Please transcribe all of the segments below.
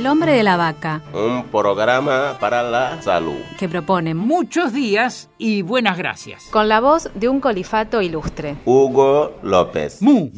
El hombre de la vaca, Un programa para la salud. que propone Muchos días y buenas gracias. Con la voz de un colifato ilustre. Hugo López. Mu.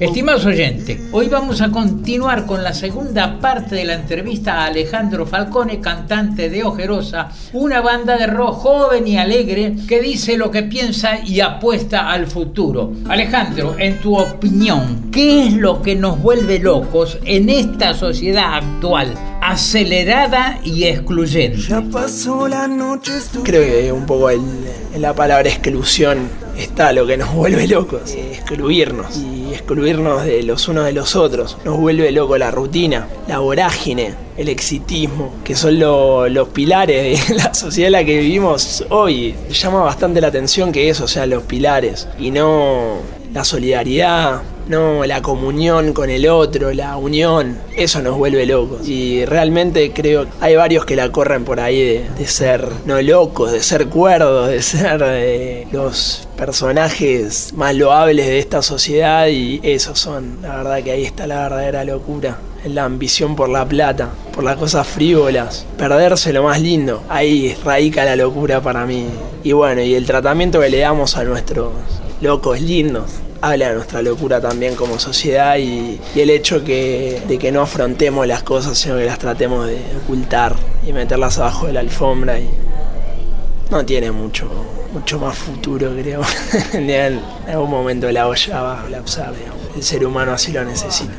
Estimados oyentes, hoy vamos a continuar con la segunda parte de la entrevista a Alejandro Falcone, cantante de Ojerosa, una banda de rock joven y alegre que dice lo que piensa y apuesta al futuro. Alejandro, en tu opinión, ¿qué es lo que nos vuelve locos en esta sociedad actual, acelerada y excluyente? Creo que un poco el- en la palabra exclusión está lo que nos vuelve locos. eh, Excluirnos. Y excluirnos de los unos de los otros. Nos vuelve loco la rutina, la vorágine, el exitismo, que son lo- los pilares de la sociedad en la que vivimos hoy. Llama bastante la atención que eso sean los pilares. Y no la solidaridad, no la comunión con el otro, la unión, eso nos vuelve locos. Y realmente creo que hay varios que la corren por ahí de, de ser no locos, de ser cuerdos, de ser eh, los personajes más loables de esta sociedad y esos son, la verdad que ahí está la verdadera locura. La ambición por la plata, por las cosas frívolas, perderse lo más lindo. Ahí radica la locura para mí. Y bueno, y el tratamiento que le damos a nuestros locos lindos habla de nuestra locura también como sociedad y, el hecho que, de que no afrontemos las cosas, sino que las tratemos de ocultar y meterlas abajo de la alfombra y no tiene mucho, mucho más futuro, creo. en algún momento la olla va a colapsar, el ser humano así lo necesita.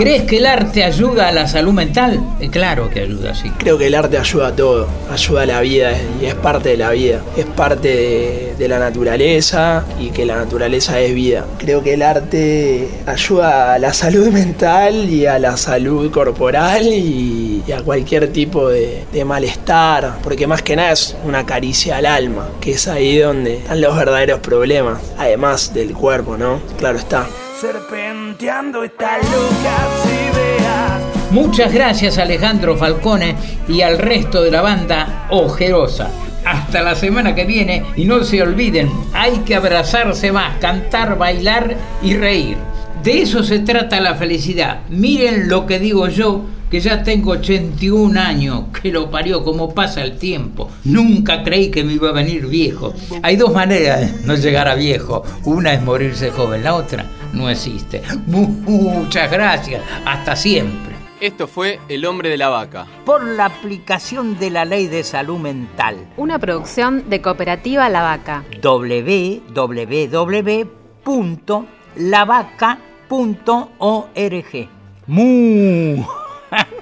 ¿Crees que el arte ayuda a la salud mental? Eh, claro que ayuda, sí. Creo que el arte ayuda a todo, ayuda a la vida y es parte de la vida, es parte de, la naturaleza y que la naturaleza es vida. Creo que el arte ayuda a la salud mental y a la salud corporal y, y a cualquier tipo de, de malestar, porque más que nada es una caricia al alma, que es ahí donde están los verdaderos problemas, además del cuerpo, ¿no? Claro está. Serpenteando esta loca si veas. Muchas gracias Alejandro Falcone y al resto de la banda Ojerosa. Hasta la semana que viene y no se olviden, hay que abrazarse más, cantar, bailar y reír. De eso se trata la felicidad. Miren lo que digo yo, que ya tengo 81 años, que lo parió como pasa el tiempo. Nunca creí que me iba a venir viejo. Hay dos maneras de no llegar a viejo. Una es morirse joven, la otra no existe. Muchas gracias. Hasta siempre. Esto fue El hombre de la vaca. Por la aplicación de la ley de salud mental. Una producción de Cooperativa La Vaca. www.lavaca.org. ¡Mu!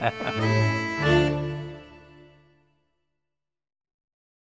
Ha ha ha.